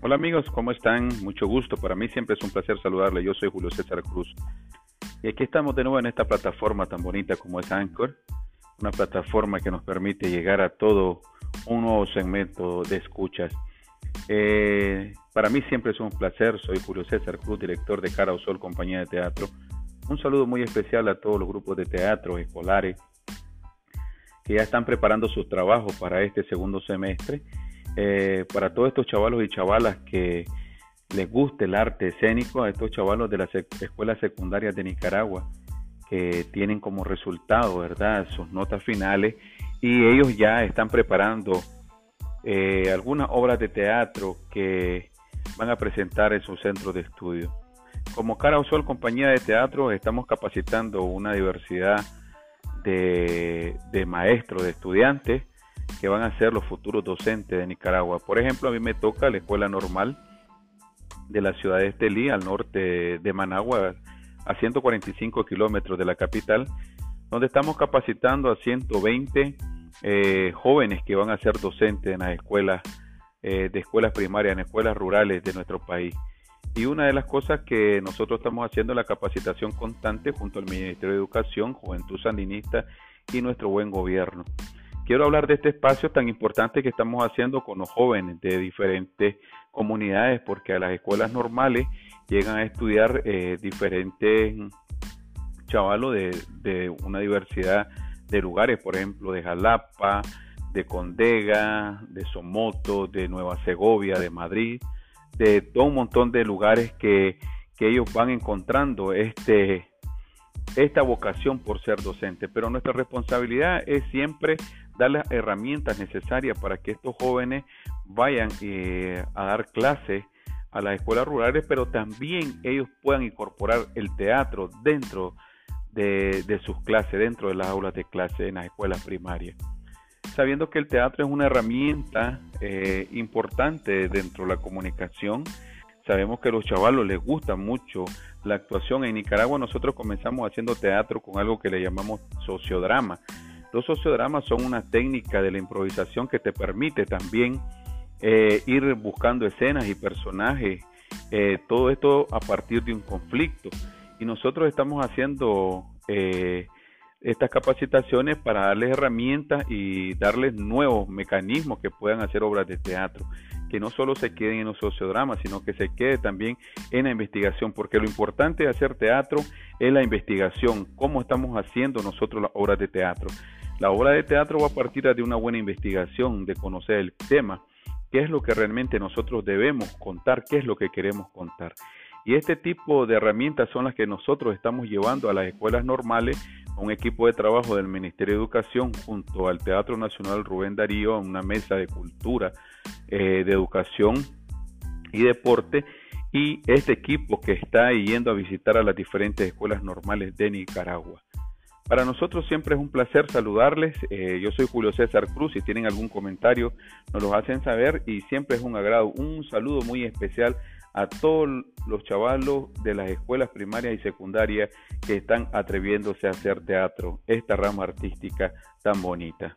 Hola amigos, ¿cómo están? Mucho gusto. Para mí siempre es un placer saludarle. Yo soy Julio César Cruz. Y aquí estamos de nuevo en esta plataforma tan bonita como es Anchor. Una plataforma que nos permite llegar a todo un nuevo segmento de escuchas. Eh, para mí siempre es un placer. Soy Julio César Cruz, director de Cara o Sol, compañía de teatro. Un saludo muy especial a todos los grupos de teatro escolares que ya están preparando sus trabajos para este segundo semestre eh, para todos estos chavalos y chavalas que les guste el arte escénico, a estos chavalos de las escuelas secundarias de Nicaragua, que tienen como resultado, ¿verdad?, sus notas finales y ellos ya están preparando eh, algunas obras de teatro que van a presentar en su centro de estudio. Como Cara o Sol, compañía de teatro, estamos capacitando una diversidad de, de maestros, de estudiantes, que van a ser los futuros docentes de Nicaragua. Por ejemplo, a mí me toca la escuela normal de la ciudad de Estelí, al norte de Managua, a 145 kilómetros de la capital, donde estamos capacitando a 120 eh, jóvenes que van a ser docentes en las escuelas, eh, de escuelas primarias, en escuelas rurales de nuestro país. Y una de las cosas que nosotros estamos haciendo es la capacitación constante junto al Ministerio de Educación, Juventud Sandinista y nuestro buen gobierno quiero hablar de este espacio tan importante que estamos haciendo con los jóvenes de diferentes comunidades, porque a las escuelas normales llegan a estudiar eh, diferentes chavalos de, una diversidad de lugares, por ejemplo, de Jalapa, de Condega, de Somoto, de Nueva Segovia, de Madrid, de todo un montón de lugares que, que ellos van encontrando este, esta vocación por ser docente. Pero nuestra responsabilidad es siempre dar las herramientas necesarias para que estos jóvenes vayan eh, a dar clases a las escuelas rurales, pero también ellos puedan incorporar el teatro dentro de, sus clases, dentro de las aulas de clase en las escuelas primarias. Sabiendo que el teatro es una herramienta eh, importante dentro de la comunicación, sabemos que a los chavalos les gusta mucho la actuación. En Nicaragua nosotros comenzamos haciendo teatro con algo que le llamamos sociodrama los sociodramas son una técnica de la improvisación que te permite también eh, ir buscando escenas y personajes, eh, todo esto a partir de un conflicto. Y nosotros estamos haciendo eh, estas capacitaciones para darles herramientas y darles nuevos mecanismos que puedan hacer obras de teatro, que no solo se queden en los sociodramas, sino que se quede también en la investigación, porque lo importante de hacer teatro es la investigación, cómo estamos haciendo nosotros las obras de teatro. La obra de teatro va a partir de una buena investigación, de conocer el tema, qué es lo que realmente nosotros debemos contar, qué es lo que queremos contar. Y este tipo de herramientas son las que nosotros estamos llevando a las escuelas normales, un equipo de trabajo del Ministerio de Educación junto al Teatro Nacional Rubén Darío, a una mesa de cultura, eh, de educación y deporte, y este equipo que está yendo a visitar a las diferentes escuelas normales de Nicaragua. Para nosotros siempre es un placer saludarles. Eh, yo soy Julio César Cruz. Si tienen algún comentario, nos lo hacen saber y siempre es un agrado. Un saludo muy especial a todos los chavalos de las escuelas primarias y secundarias que están atreviéndose a hacer teatro, esta rama artística tan bonita.